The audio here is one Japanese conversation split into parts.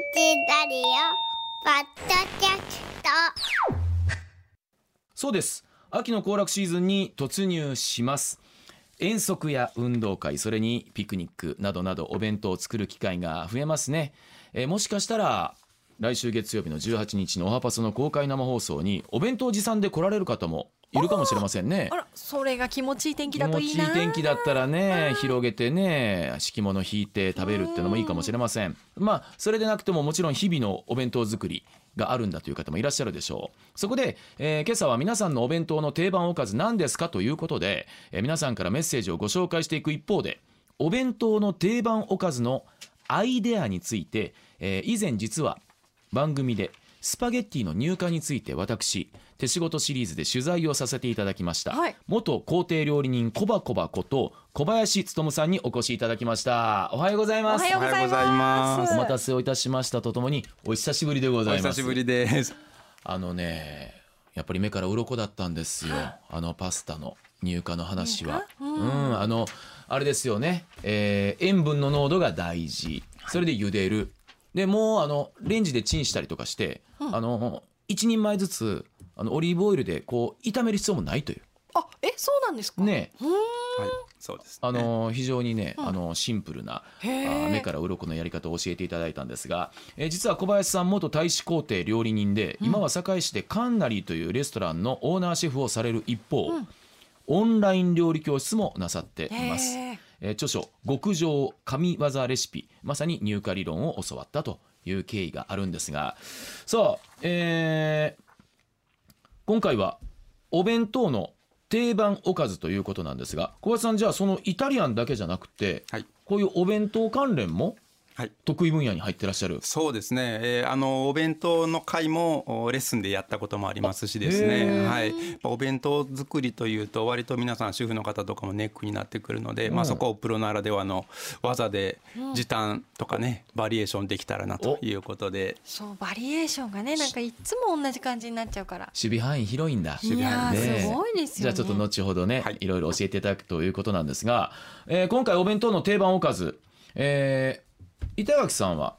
ラリオポッドキャスト。そうです。秋の行楽シーズンに突入します。遠足や運動会それにピクニックなどなどお弁当を作る機会が増えますね、えーもしかしたら来週月曜日の18日のおはパソの公開生放送にお弁当持参で来られる方もいるかもしれませんね。あらそれが気持ちいい天気気だと持ちいいいいな天気だったらね広げてね敷物引いて食べるっていうのもいいかもしれません。まあそれでなくてももちろん日々のお弁当作りがあるんだという方もいらっしゃるでしょう。そこで、えー今朝は皆さんのお弁当の定番おかず何ですかということで、えー皆さんからメッセージをご紹介していく一方でお弁当の定番おかずのアイデアについて、えー以前実は番組でスパゲッティの入荷について私手仕事シリーズで取材をさせていただきました、はい。元皇帝料理人コバコバこと小林勉さんにお越しいただきました。おはようございおます。おはようございまます。すお待たせをいたしましたとともにお久しぶりでございます。お久しぶりです。あのねやっぱり目から鱗だったんですよ。あのパスタの入荷の話は。うん、あのあれですよね、えー塩分の濃度が大事。それで茹でるでもうあのレンジでチンしたりとかして、あの一人前ずつあのオリーブオイルでこう炒める必要もないという。あえそうなんですか？ね。うーん。はい、そうです、ね。あの非常にね、うん。あのシンプルなあ目から鱗のやり方を教えていただいたんですが、えー実は小林さん元大使公邸料理人で、今は堺市でカンナリーというレストランのオーナーシェフをされる一方、うん。オンライン料理教室もなさっています。へーえー著書「極上神業レシピ」まさに入荷理論を教わったという経緯があるんですがさあ、えー今回はお弁当の定番おかずということなんですが小林さんじゃあそのイタリアンだけじゃなくてはい、こういうお弁当関連もはい、得意分野に入ってらっしゃる。そうですね。えーあのお弁当の会もおレッスンでやったこともありますしですへね。ー。はい、お弁当作りというと割と皆さん主婦の方とかもネックになってくるので、うん。まあそこをプロならではの技で時短とかねバリエーションできたらなということで。そうバリエーションがねなんかいつも同じ感じになっちゃうから。守備範囲広いんだ。いやーねすごいですよね。じゃあちょっと後ほどね、はい。い、ろいろ教えていただくということなんですが、えー今回お弁当の定番おかず、えー板垣さんは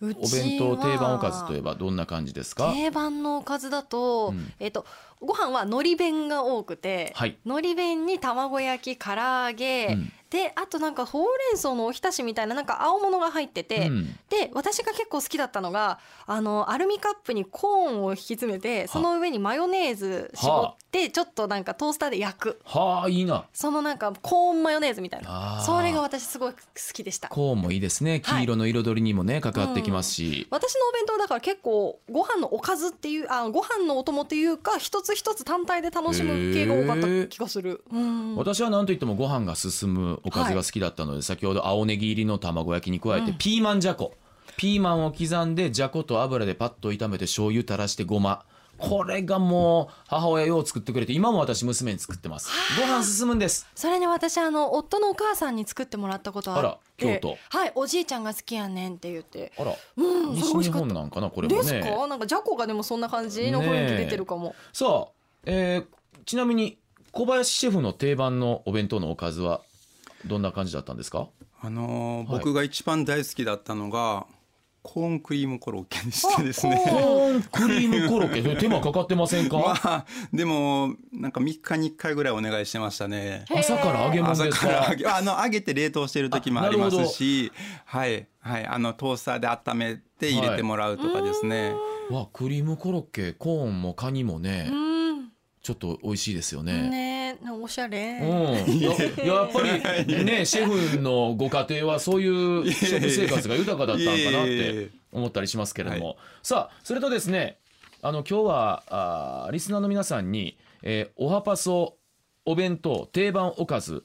うお弁当定番おかずといえばどんな感じですか？定番のおかずだと、うん。えっ、とご飯は海苔弁が多くて、はい。海苔弁に卵焼き唐揚げ、うんであとなんかほうれん草のおひたしみたいななんか青物が入ってて、うん。で私が結構好きだったのがあのアルミカップにコーンを引き詰めてその上にマヨネーズ絞ってちょっとなんかトースターで焼く。はあいいな。そのなんかコーンマヨネーズみたいあなー。それが私すごい好きでしたコーンもいいですね。黄色の彩りにもね、関わってきますし、私のお弁当だから結構ご飯のおかずっていうあご飯のお供っていうか一つ一つ単体で楽しむ系が多かった気がする、うん。私は何といってもご飯が進むおかずが好きだったので、先ほど青ネギ入りの卵焼きに加えて、うん。ピーマンじゃこ。ピーマンを刻んでじゃこと油でパッと炒めて醤油垂らしてごま。これがもう母親よう作ってくれて今も私娘に作ってます。ご飯進むんです。それね私あの夫のお母さんに作ってもらったことあって。あら京都。はいおじいちゃんが好きやねんって言って。あら。うん西日本なんかなこれもですねか？なんかじゃこがでもそんな感じの雰囲気出てるかも、さあ、えーちなみに小林シェフの定番のお弁当のおかずはどんな感じだったんですか？あのーはい。僕が一番大好きだったのがコーンクリームコロッケでしてですね。コーンクリームコロッケ。手間かかってませんか、まあでもなんか3日に1回ぐらいお願いしてましたね。朝から揚げ物朝ですか？から揚げ。あの揚げて冷凍してる時もありますし、はいはい。あのトースターで温めて入れてもらうとかですね。わクリームコロッケコーンもカニもね、うん。ちょっと美味しいですよね。ねえおしゃれ、うん、や やっぱりね シェフのご家庭はそういう食生活が豊かだったのかなっいえいえいてえ。思ったりしますけれども、はさあそれとですねあの今日はあーリスナーの皆さんに、えーおはパソお弁当定番おかず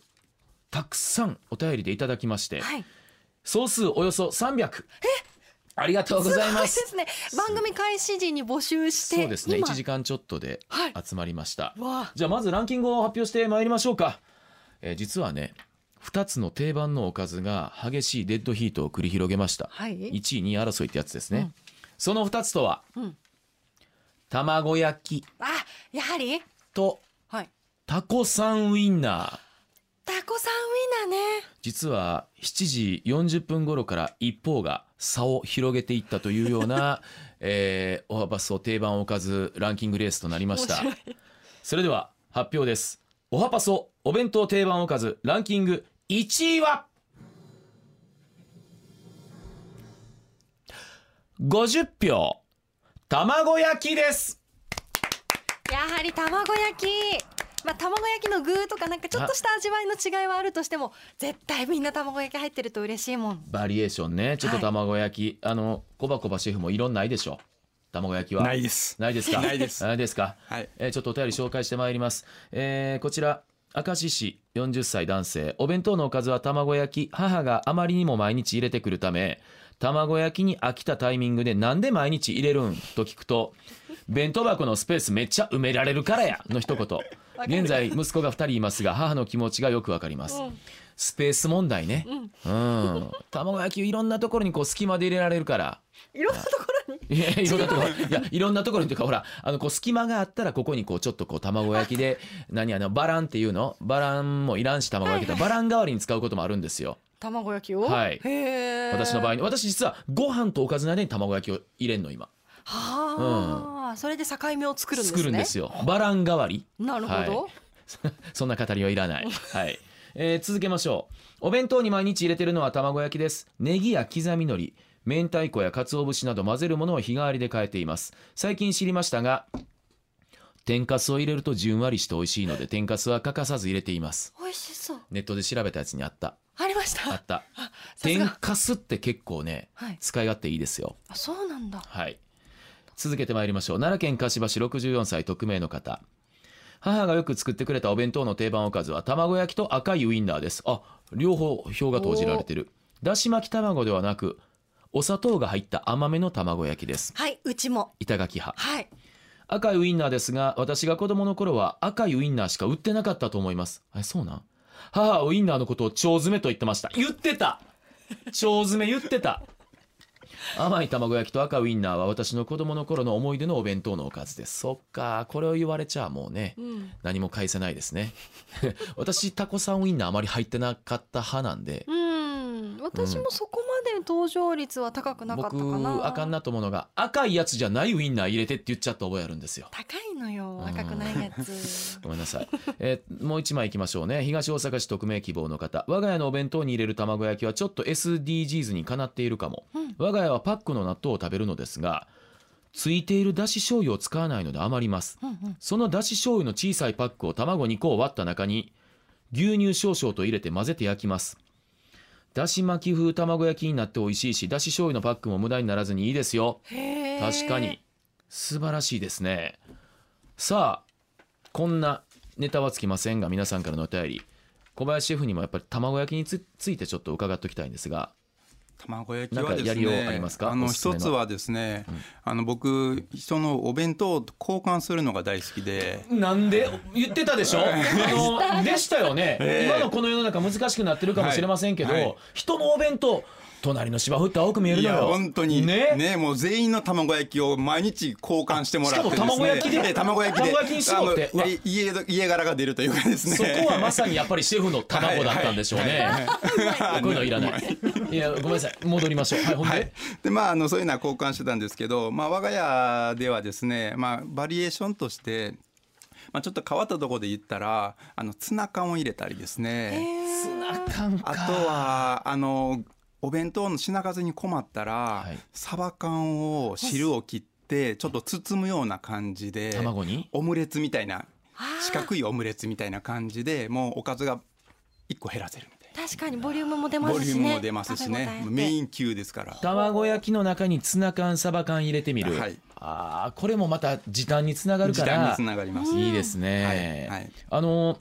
たくさんお便りでいただきまして、はい。総数およそ300ありがとうございます。すごいですね。番組開始時に募集してそうですね。今。1時間ちょっとではい。集まりました、わあ。じゃあまずランキングを発表してまいりましょうか、えー実はね2つの定番のおかずが激しいデッドヒートを繰り広げました。はい。1位2位争いってやつですね、うん。その2つとは、うん。卵焼き。あやはり？とはい。タコさんウインナー。タコさんウインナーね。実は7時40分頃から一方が差を広げていったというような、えー、おはパソ定番おかずランキングレースとなりました。それでは発表です。おはパソお弁当定番おかずランキング1位は50票卵焼きです。やはり卵焼きまあ卵焼きの具とかなんかちょっとした味わいの違いはあるとしても絶対みんな卵焼き入ってると嬉しいもん。バリエーションね。ちょっと卵焼き、あのコバコバシェフもいろんないでしょ？卵焼きは？ないです。ないですか？ないです。ないですか、はい。えーちょっとお便り紹介してまいります、えーこちら明石市40歳男性。お弁当のおかずは卵焼き母があまりにも毎日入れてくるため卵焼きに飽きたタイミングでなんで毎日入れるん？と聞くと弁当箱のスペースめっちゃ埋められるからや！の一言現在息子が2人いますが母の気持ちがよくわかります、スペース問題ね。うん、卵焼きいろんなところにこう隙間で入れられるから。いろんなところに？いやいろんなところ。いやいろんなところにというかほらあのこう隙間があったらここにこうちょっとこう卵焼きで 何あのバランっていうの？バランもいらんし卵焼きだバラン代わりに使うこともあるんですよ。卵焼きを？はい。へえ私の場合に。私実はご飯とおかずの間に卵焼きを入れんの今はあ、それで境目を作るんですね作るんですよバラン代わりなるほど、はい そんな語りはいらない。はい。えー続けましょう。お弁当に毎日入れてるのは卵焼きです。ネギや刻み海苔、明太子や鰹節など混ぜるものを日替わりで変えています。最近知りましたが、天かすを入れるとじゅんわりして美味しいので、天かすは欠かさず入れています。美味しそうネットで調べたやつにあった。ありました？あった。天かすって結構ね、はい使い勝手いいですよ。あそうなんだはい。続けてまいりましょう。奈良県柏市64歳匿名の方。母がよく作ってくれたお弁当の定番おかずは卵焼きと赤いウインナーです。あ、両方票が投じられてる。だし巻き卵ではなく、お砂糖が入った甘めの卵焼きです。はいうちも板垣派。はい赤いウインナーですが、私が子供の頃は赤いウインナーしか売ってなかったと思います。え、そうなん？母はウインナーのことを腸詰めと言ってました。言ってた腸詰め言ってた甘い卵焼きと赤ウインナーは私の子供の頃の思い出のお弁当のおかずです。そっか、これを言われちゃもうね、うん何も返せないですね。私、タコさんウインナーあまり入ってなかった派なんで、うん私もそこ登場率は高くなかったかな、僕、あかんなと思うのが、赤いやつじゃないウインナー入れてって言っちゃった覚えあるんですよ。高いのよ赤くないやつ ごめんなさい。えーもう一枚いきましょうね。東大阪市匿名希望の方。我が家のお弁当に入れる卵焼きはちょっと SDGs にかなっているかも。我が家はパックの納豆を食べるのですが、ついているだし醤油を使わないので余ります。そのだし醤油の小さいパックを卵2個を割った中に、牛乳少々と入れて混ぜて焼きます。だし巻き風卵焼きになって美味しいし、だし醤油のパックも無駄にならずにいいですよ。確かに。素晴らしいですね。さあこんなネタはつきませんが皆さんからのお便り。小林シェフにもやっぱり卵焼きにつついてちょっと伺っておきたいんですが卵焼きはですなんかやりようありねますか？あの一つはですね、あの僕人のお弁当と交換するのが大好きで。なんで？言ってたでしょ？あの でしたよね、ええ。今のこの世の中難しくなってるかもしれませんけど、はい。はい。人のお弁当隣の芝生って青く見えるいやのよ本当に。ね。ねもう全員の卵焼きを毎日交換してもらってね。しかも卵焼きで。ええ卵焼きで。卵焼きに絞って。うわあのえ家家柄が出るというかですね。そこはまさにやっぱりシェフの卵だったんでしょうね。こういうのいらない。い。や、ごめんなさい。戻りましょう。はい、ほんで。はい、でまああのそういうのは交換してたんですけど、まあ、我が家ではですね、まあ、バリエーションとして、まあ、ちょっと変わったところで言ったらあのツナ缶を入れたりですね、ツナ缶か。あとはあのお弁当の品数に困ったら、はい。サバ缶を汁を切ってちょっと包むような感じで卵に？オムレツみたいな四角いオムレツみたいな感じでもうおかずが1個減らせるみたい確かにボリュームも出なボリュますしね。ームも出ますしね。メイン級ですから。卵焼きの中にツナ缶、サバ缶入れてみる。はい。ああ、これもまた時短につながるから。時短につ。ながります。いいですね。はい。はい。あの、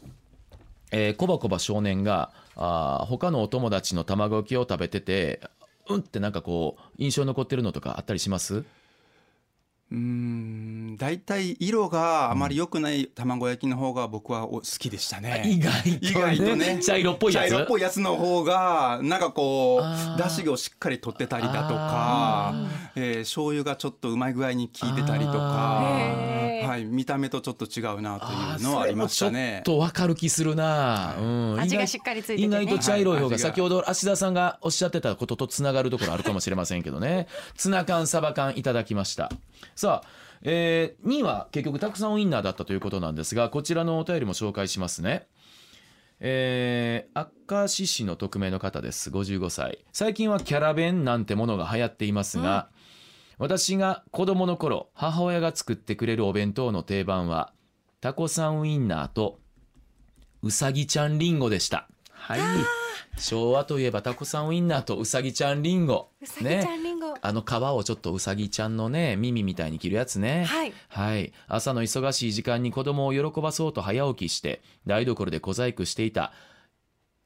えー、コバコバ少年が、あー他のお友達の卵焼きを食べてて、うんってなんかこう、印象に残ってるのとかあったりします？うーん大体色があまり良くない卵焼きの方が僕はお好きでしたね。意外とね。意外とね。茶色っぽいやつ？茶色っぽいやつの方がなんかこう出汁をしっかり取ってたりだとか、えー、醤油がちょっとうまい具合に効いてたりとか。へはいはい、見た目とちょっと違うなというのはありましたね。もちょっと分かる気するな、うん、意外味がしっかりついててね。意外と茶色い方がが。先ほど芦田さんがおっしゃってたこととつながるところあるかもしれませんけどね。ツナ缶サバ缶いただきました。さあ、えー、2位は結局たくさんウインナーだったということなんですがこちらのお便りも紹介しますね。えー、明石市の匿名の方です。55歳。最近はキャラ弁なんてものが流行っていますが、私が子供の頃母親が作ってくれるお弁当の定番はタコさんウインナーとうさぎちゃんりんごでした。はい。昭和といえばタコさんウインナーとうさぎちゃんりんごうさぎちゃんりんご、あの皮をちょっとうさぎちゃんのね耳みたいに切るやつね。はい。はい、朝の忙しい時間に子供を喜ばそうと早起きして台所で小細工していた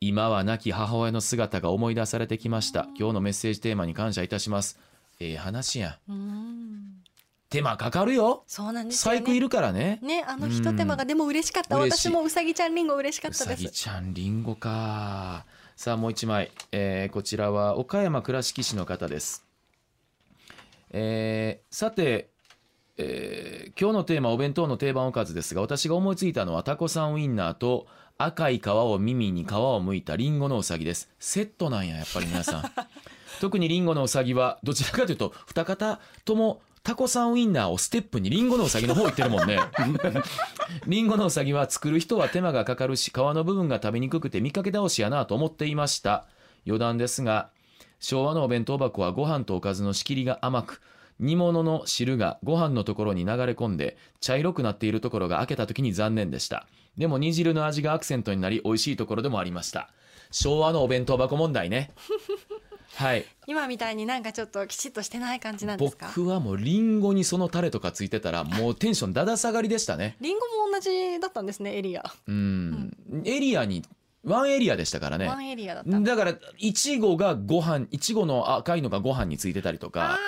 今は亡き母親の姿が思い出されてきました。今日のメッセージテーマに感謝いたしますええ話や。んうーん。手間かかるよ。そうなんですよね。細工いるからね。ねあのひと手間が。でも嬉しかった。私もうさぎちゃんりんご嬉しかうったです。さぎちゃんりんごか。さあもう一枚、えーこちらは岡山倉敷市の方です。えーさて、えー今日のテーマお弁当の定番おかずですが私が思いついたのはタコさんウインナーと赤い皮を耳に皮を剥いたリンゴのうさぎです。セットなんややっぱり皆さん 特にリンゴのうさぎはどちらかというと二方ともタコさんウインナーをステップにリンゴのうさぎの方行ってるもんね。リンゴのうさぎは作る人は手間がかかるし皮の部分が食べにくくて見かけ倒しやなと思っていました。余談ですが昭和のお弁当箱はご飯とおかずの仕切りが甘く煮物の汁がご飯のところに流れ込んで茶色くなっているところが開けた時に残念でした。でも煮汁の味がアクセントになり美味しいところでもありました。昭和のお弁当箱問題ねはい。今みたいになんかちょっときちっとしてない感じなんですか？僕はもうリンゴにそのタレとかついてたらもうテンションだだ下がりでしたね。りんごも同じだったんですねエリア、うん、エリアにワンエリアでしたからね。ワンエリアだった。んだだからいちごがご飯いちごの赤いのがご飯についてたりとあか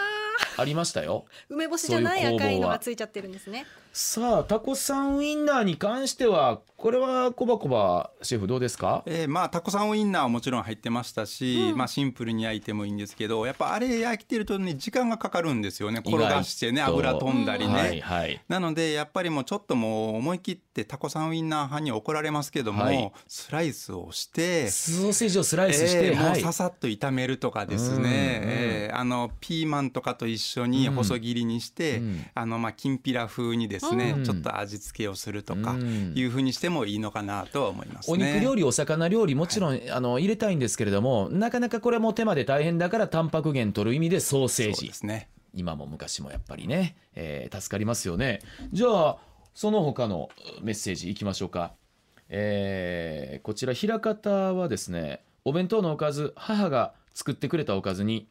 ありましたよ。ー梅干しじゃない赤いのがついちゃってるんですね。さあタコさんウインナーに関してはこれはコバコバシェフどうですか？えーまあタコさんウインナーはもちろん入ってましたし、まあシンプルに焼いてもいいんですけどやっぱあれ焼いてるとね時間がかかるんですよね。転がしてね油飛んだりね、はいはい。なのでやっぱりもうちょっともう思い切ってタコさんウインナー派に怒られますけども、はい。スライスをしてソーセージをスライスして、えーもはい。うささっと炒めるとかですうんね、えーあのピーマンとかと一緒に細切りにして、うん。あのまあきんぴら風にですね、うん。ちょっと味付けをするとかうん。いう風にしてもいいのかなとは思いますね。お肉料理お魚料理もちろん、あの入れたいんですけれどもなかなかこれも手間で大変だからタンパク源取る意味でソーセーそうジですね。今も昔もやっぱりね、えー助かりますよね。じゃあその他のメッセージいきましょうか、えーこちら平方はですねお弁当のおかず母が作ってくれたおかずに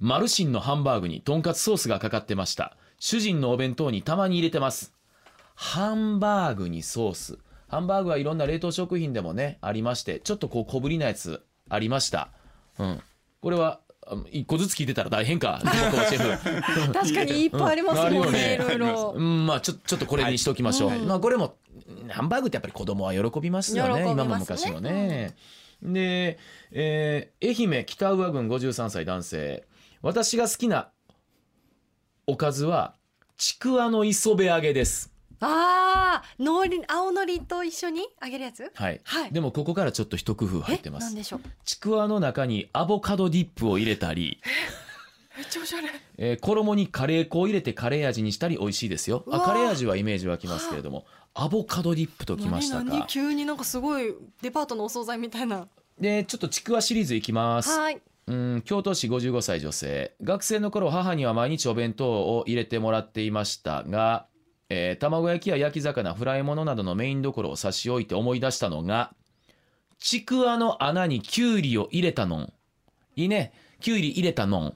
マルシンのハンバーグにとんかつソースがかかってました。主人のお弁当にたまに入れてます。ハンバーグにソース。ハンバーグはいろんな冷凍食品でもねありましてちょっとこう小ぶりなやつありました。うん。これはあ一個ずつ聞いてたら大変か 確かにいっぱいありますもんね、うん。いろいろ。うん、まあちょちょっとこれにしておきましょう、はい。まあこれもハンバーグってやっぱり子供は喜びますよねね。今も昔もね、で、えー愛媛北宇和郡53歳男性私が好きなおかずはちくわの磯辺揚げです。ああ海苔青のりと一緒に揚げるやつ？はい、はい。でもここからちょっと一工夫入ってます。えなんでしょう？ちくわの中にアボカドディップを入れたり、めっちゃおしゃれ。えー衣にカレー粉を入れてカレー味にしたり美味しいですよ。あうわー。カレー味はイメージ湧きますけれどもアボカドディップときました何々？か急になんかすごいデパートのお惣菜みたいな。でちょっとちくわシリーズいきます。はいうん京都市55歳女性。学生の頃母には毎日お弁当を入れてもらっていましたが、えー卵焼きや焼き魚フライ物などのメインどころを差し置いて思い出したのがちくわの穴にきゅうりを入れたのん。いいね。きゅうり入れたのん。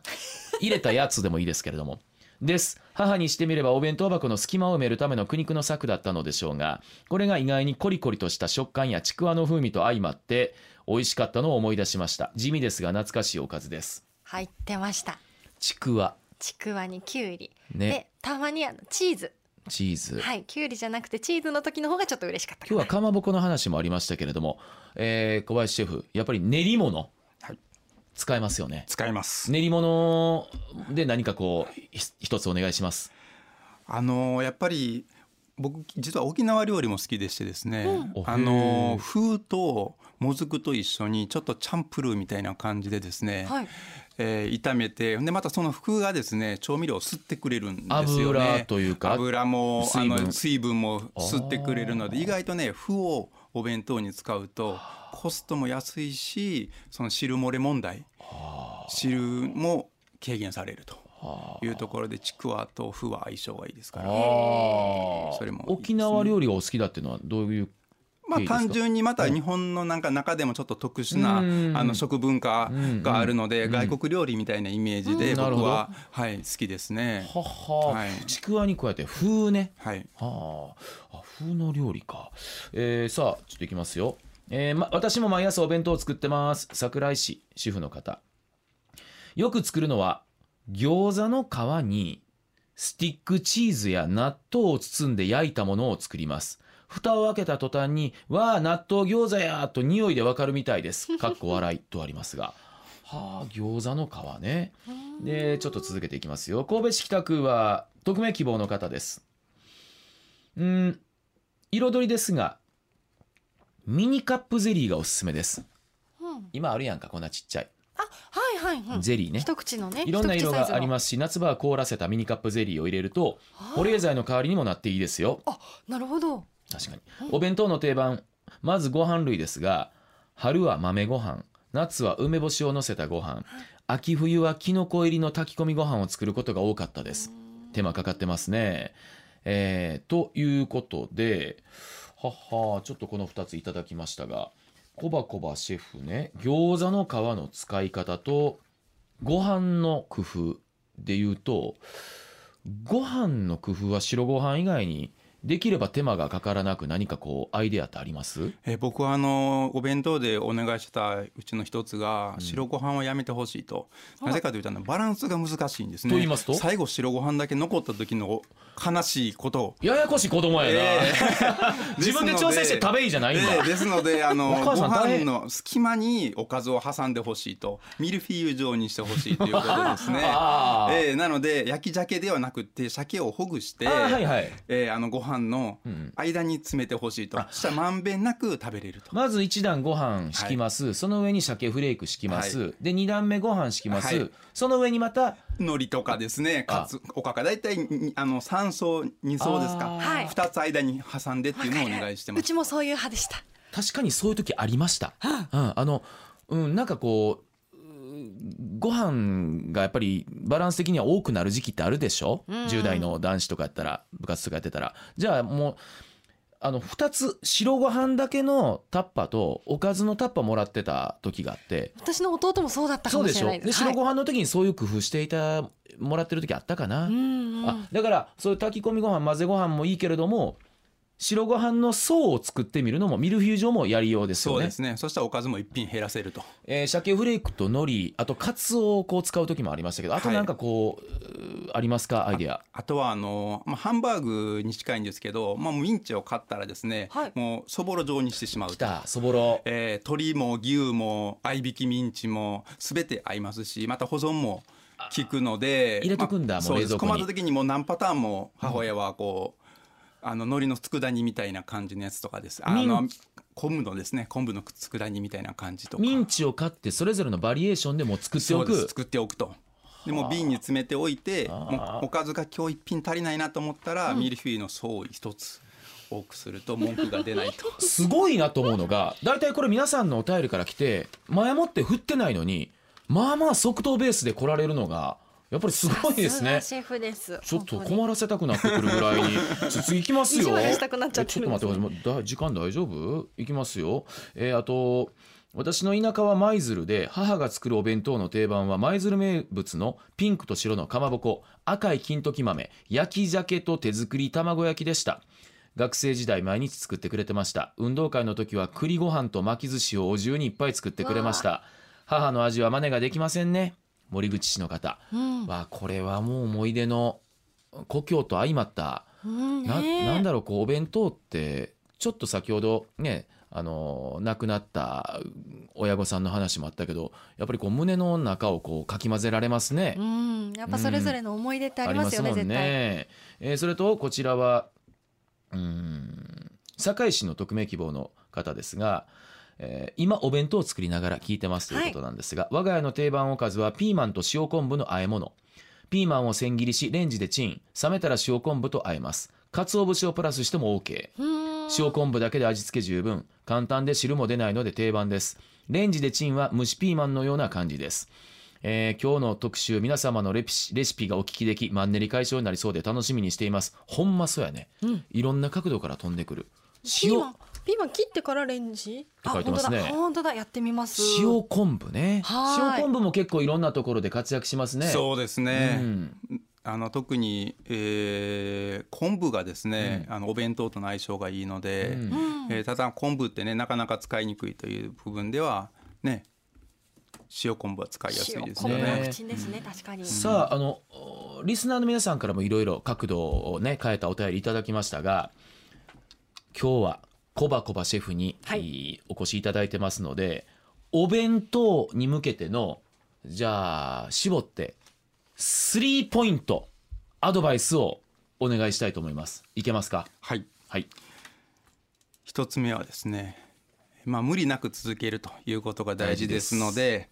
入れたやつでもいいですけれども。です。母にしてみればお弁当箱の隙間を埋めるための苦肉の策だったのでしょうがこれが意外にコリコリとした食感やちくわの風味と相まって美味しかったのを思い出しました。地味ですが懐かしいおかずです。入ってました。ちくわ。ちくわにきゅうり、ね。でたまにあのチーズ。チーズ、はいきゅうりじゃなくてチーズの時の方がちょっと嬉しかった。今日はかまぼこの話もありましたけれども、えー小林シェフやっぱり練り物、はい。使えますよね。使います。練り物で何かこうひ一つお願いします。あのやっぱり僕実は沖縄料理も好きでしてですね、うん。あの風ともずくと一緒にちょっとチャンプルーみたいな感じでですね、はい。えー炒めてでまたその風がですね調味料を吸ってくれるんですよね。油というか？油も水分。あの水分も吸ってくれるので意外とね麩をお弁当に使うとコストも安いしその汁漏れ問題汁も軽減されるというところでちくわと麩は相性がいいですから。それもね。沖縄料理がお好きだっていうのはどういうまあ単純にまた日本のなんか中でもちょっと特殊なうん。あの食文化があるのでうん。外国料理みたいなイメージで僕ははい好きですね。はは、はい。ちくわに加えて風ね。はい。はあ。あ風の料理か、えーさあちょっといきますよ、えーま、私も毎朝お弁当を作ってます。桜井市主婦の方。よく作るのは餃子の皮にスティックチーズや納豆を包んで焼いたものを作ります蓋を開けた途端に「わあ納豆餃子や!」と匂いでわかるみたいです。かっこ笑いとありますが。はあ餃子の皮ね。でちょっと続けていきますよ。神戸市北区は匿名希望の方です。うん彩りですがミニカップゼリーがおすすめです。うん。今あるやんかこんなちっちゃい。あはいはい、うん、ゼリーね。一口のね。いろんな色がありすますし夏場は凍らせたミニカップゼリーを入れると保冷剤の代わりにもなっていいですよ。あなるほど確かに。お弁当の定番まずご飯類ですが春は豆ご飯夏は梅干しを乗せたご飯秋冬はきのこ入りの炊き込みご飯を作ることが多かったです。手間かかってますね。えーということでははちょっとこの2ついただきましたがコバコバシェフね餃子の皮の使い方とご飯の工夫で言うとご飯の工夫は白ご飯以外にできれば手間がかからなく何かこうアイデアってあります？えー僕はあのお弁当でお願いしたうちの一つが白ご飯はやめてほしいと、なぜかというとバランスが難しいんですね。と言いますと？最後白ご飯だけ残った時の悲しいこと。ややこしい子供やな、え 自分で調整して食べいいじゃないんだ、ええですのであのご飯の隙間におかずを挟んでほしいと。ミルフィーユ状にしてほしいということですね。ええなので焼き鮭ではなくて鮭をほぐしてはいはい。ええあのご飯のん。間に詰めてほしいと、そしたらまんべんなく食べれると。まず一段ご飯敷きます、その上に鮭フレーク敷きます、はで二段目ご飯敷きます、はい。その上にまた海苔とかですね。かつおかか。大体にあの3層2層ですか。はい。2つ間に挟んでっていうのをお願いしてます。うちもそういう派でした。確かにそういう時ありました、うん、あの、うん、なんかこううご飯がやっぱりバランス的には多くなる時期ってあるでしょ、うん。10代の男子とかやったら部活とかやってたら。じゃあもうあの2つ白ご飯だけのタッパとおかずのタッパもらってた時があって。私の弟もそうだったかそうでしょ？もしれない。で白ご飯の時にそういう工夫していたもらってる時あったかな、はいうんうん。あだからそういう炊き込みご飯混ぜご飯もいいけれども白ご飯の層を作ってみるのもミルフィーユ状もやりようですよね。そうですね。そしたらおかずも一品減らせると。えー鮭フレークと海苔あとカツオをこう使う時もありましたけどあとはい。なんかこう,うー、ありますか？アイデア。あとはあの、まあ、ハンバーグに近いんですけど、まあ、ミンチを買ったらですね、はい。もうそぼろ状にしてしまうきと。たそぼろ。えー鶏も牛も合いびきミンチも全て合いますしまた保存も効くので入れとくんだまあもう冷蔵庫に。そうです。困った時にもう何パターンも母親はこう、あの海苔の佃煮みたいな感じのやつとかです。あの昆布のですね。昆布の佃煮みたいな感じとか。ミンチを買ってそれぞれのバリエーションでも作っておく。作っておくと。でもう瓶に詰めておいてはあ。もうおかずが今日一品足りないなと思ったら、ミルフィーユの層を一つ多くすると 文句が出ないと。すごいなと思うのが大体これ皆さんのお便りから来て前もって振ってないのにまあまあ即答ベースで来られるのがやっぱりすごいですね。シェフです。ちょっと困らせたくなってくるぐらいに。次行きますよ。したくなっちゃってちょっと待ってくださいだ時間大丈夫？行きますよ。えーあと私の田舎は舞鶴で母が作るお弁当の定番は舞鶴名物のピンクと白のかまぼこ赤い金時豆焼き鮭と手作り卵焼きでした。学生時代毎日作ってくれてました。運動会の時は栗ご飯と巻き寿司をお重にいっぱい作ってくれました。母の味は真似ができませんね森口市の方うんわあこれはもう思い出の故郷と相まったうんなねえなんだろうこうお弁当ってちょっと先ほどねあの亡くなった親御さんの話もあったけどやっぱりこう胸の中をこうかき混ぜられますねう。ん、やっぱそれぞれの思い出ってあありますよねもん絶対。ね。えーそれとこちらはうーん堺市の匿名希望の方ですが、えー今お弁当を作りながら聞いてますということなんですが、我が家の定番おかずはピーマンと塩昆布の和え物。ピーマンを千切りしレンジでチン。冷めたら塩昆布と和えます。鰹節をプラスしても OK 塩昆布だけで味付け十分。簡単で汁も出ないので定番です。レンジでチンは蒸しピーマンのような感じです、えー今日の特集皆様のレピレシピがお聞きできマンネリ解消になりそうで楽しみにしています。ほんまそうやね、いろんな角度から飛んでくる。塩ピーマン切ってからレンジ？あ書いてますね。本当だ。本当だ。やってみます。塩昆布ね。はい。塩昆布も結構いろんなところで活躍しますね。そうですうね、ん。あの特に、えー昆布がですね、あのお弁当との相性がいいので、うん。うんえーただ昆布ってねなかなか使いにくいという部分ではね塩昆布は使いやすい塩ですよね。ですね確かに。さああのおリスナーの皆さんからもいろいろ角度をね変えたお便りいただきましたが今日はコバコバシェフに、はい。お越しいただいてますのでお弁当に向けてのじゃあ絞ってスリーポイントアドバイスをお願いしたいと思います。いけますか？はい。はい。一つ目はですね、まあ、無理なく続けるということが大事ですので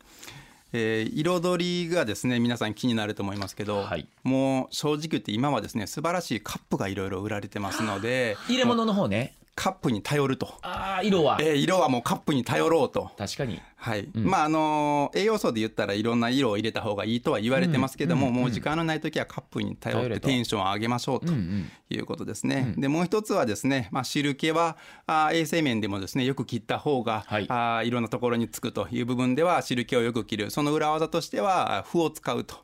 えー彩りがですね皆さん気になると思いますけど、はい。もう正直言って今はですね素晴らしいカップがいろいろ売られてますので入れ物の方ねカップに頼ると、ああ色は。えー色はもうカップに頼ろうと。確かに。はい、うん。まああの栄養素で言ったらいろんな色を入れた方がいいとは言われてますけども、うんうん。もう時間のない時はカップに頼ってテンションを上げましょうとうんうん。いうことですね。うん。でもう一つはですね、まあ、汁気はあ衛生面でもですねよく切った方が、はい。い、あいろんなところにつくという部分では汁気をよく切る。その裏技としては麩を使うと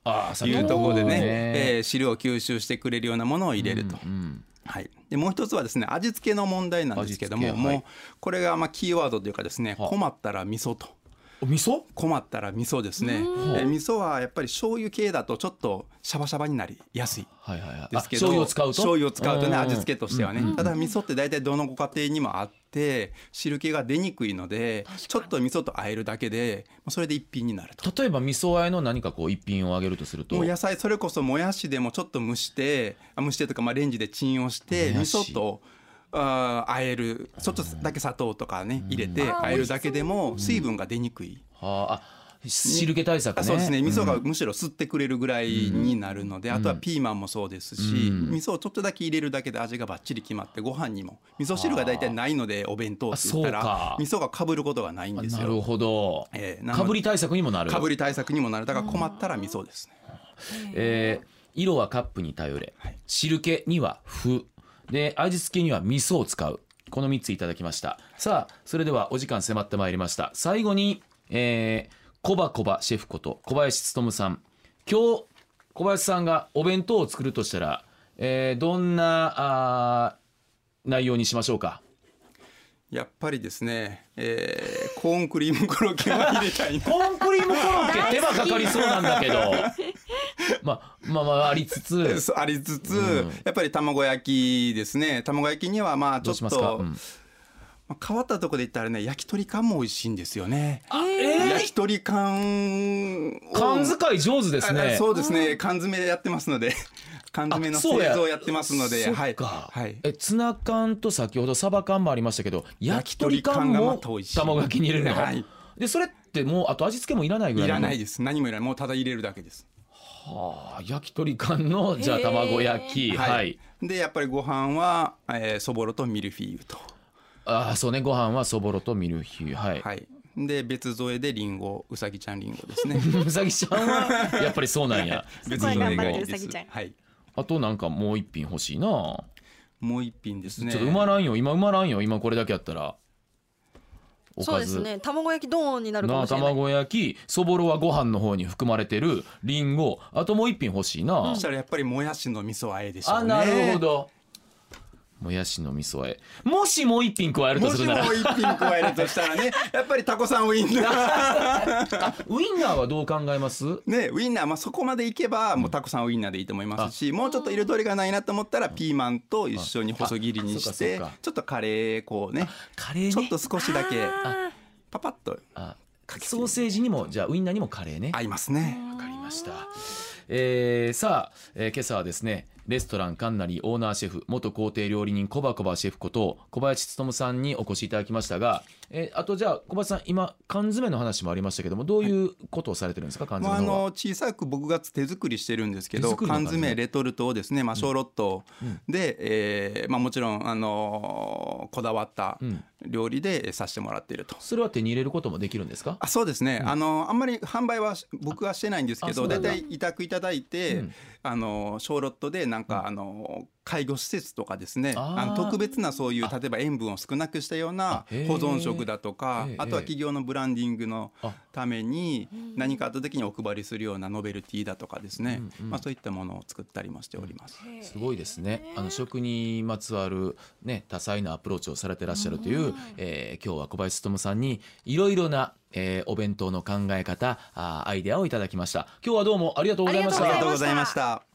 いうところでね、ね。えー汁を吸収してくれるようなものを入れると。うんはい、でもう一つはですね味付けの問題なんですけども、はい。もうこれがまあキーワードというかですねはあ。困ったら味噌と。お味噌？困ったら味噌ですね、えー味噌はやっぱり醤油系だとちょっとシャバシャバになりやすい。はいはいはい。ですけどあ醤油を使うと？醤油を使うとねん。味付けとしてはね、うんうんただ味噌って大体どのご家庭にもあって汁気が出にくいのでちょっと味噌と和えるだけでそれで一品になると。例えば味噌和えの何かこう一品をあげるとすると？野菜それこそもやしでもちょっと蒸してあ蒸してとかまあレンジでチンをして味噌とあえる。ちょっとだけ砂糖とかね入れてあえるだけでも水分が出にくい。はあ。あ汁気対策ね。あそうですね。味噌がうんむしろ吸ってくれるぐらいになるので、あとはピーマンもそうですし、うん。味噌をちょっとだけ入れるだけで味がバッチリ決まってご飯にも。味噌汁が大体ないのでお弁当って言ったらか。味噌がかぶることがないんですなるよ。ほど。えーかぶり対策にもなる。かぶり対策にもなる。だから困ったら味噌ですね。えー色はカップに頼れ、はい。汁気には麩で味付けには味噌を使う。この3ついただきました。さあそれではお時間迫ってまいりました。最後に、えー、コバコバシェフこと小林勉さん。今日小林さんがお弁当を作るとしたら、えーどんなあー内容にしましょうか？やっぱりですね、えーコーンクリームコロッケを入れたいな。コーンクリームコロッケ手間かかりそうなんだけどまあまあまあありつつ。ありつつ、うん。やっぱり卵焼きですね。卵焼きにはまあちどうょっとしますか、うん。まあ変わったところで言ったらね焼き鳥缶も美味しいんですよね。え焼き鳥缶を。缶使い上手ですあねそうですね。缶詰やってますので。缶詰の製あそうや。造やってますのでそはいっか、はい。えツナ缶と先ほどサバ缶もありましたけど焼き鳥缶もた美味しい。卵焼きに入れるの、はい。でそれってもうあと味付けもいらないぐらいの？いらないです。何もいらない。もうただ入れるだけですはあ焼き鳥缶のじゃあ卵焼き。はい、でやっぱりご飯は、えーそぼろとミルフィーユと。ああそうね。ご飯はそぼろとミルフィーユ。はい、はい。で別添えでリンゴうさぎちゃんリンゴですね。うさぎちゃんは やっぱりそうなんや。別添えがいいです。はい。あとなんかもう一品欲しいな、もう一品ですね。ちょっと埋まらんよ。今埋まらんよ。今これだけやったらおそうですね。卵焼きドーンになるかなもしれない。卵焼きそぼろはご飯の方に含まれてるリンゴ。あともう一品欲しいな、そしたらやっぱりもやしの味噌和えでしょうね。あなるほどもやしの味噌和えもしもう一品加えるともしもするなら。う一品加えるとしたらね やっぱりタコさんウインナー。ウインナーはどう考えます？ねウインナーまあそこまでいけばもうタコさんウインナーでいいと思いますしもうちょっと彩りがないなと思ったらピーマンと一緒に細切りにしあてちょっとカレーこうねカレーね。ちょっと少しだけあ。パパッとあソーセージにもじゃあウインナーにもカレーね。合いますね。わかりました。えーさあ、えー今朝はですねレストランカンナリオーナーシェフ元皇帝料理人コバコバシェフこと小林勉さんにお越しいただきましたが、えーあとじゃあ小林さん今缶詰の話もありましたけどもどういうことをされてるんですか缶詰の方は、の小さく僕が手作りしてるんですけど缶詰レトルトをですね、まあ、小ロットうん。で、えーまあ、もちろん、あのこだわったうん。料理でさせてもらっていると。それは手に入れることもできるんですか？あそうですね、あのあんまり販売はし僕はしてないんですけど大体委託いただいて、うんあの小ロットでなんか、うん。あの介護施設とかですねあの特別なそういうあ例えば塩分を少なくしたような保存食だとかええあとは企業のブランディングのあために何かあった時にお配りするようなノベルティだとかですね、うんうんまあ、そういったものを作ったりもしております。すごいですね。あの食にまつわるね多彩なアプローチをされてらっしゃるという、えー今日は小林勉さんにいろいろな、えーお弁当の考え方あーアイデアをいただきました。今日はどうもありがとうございました。ありがとうございました。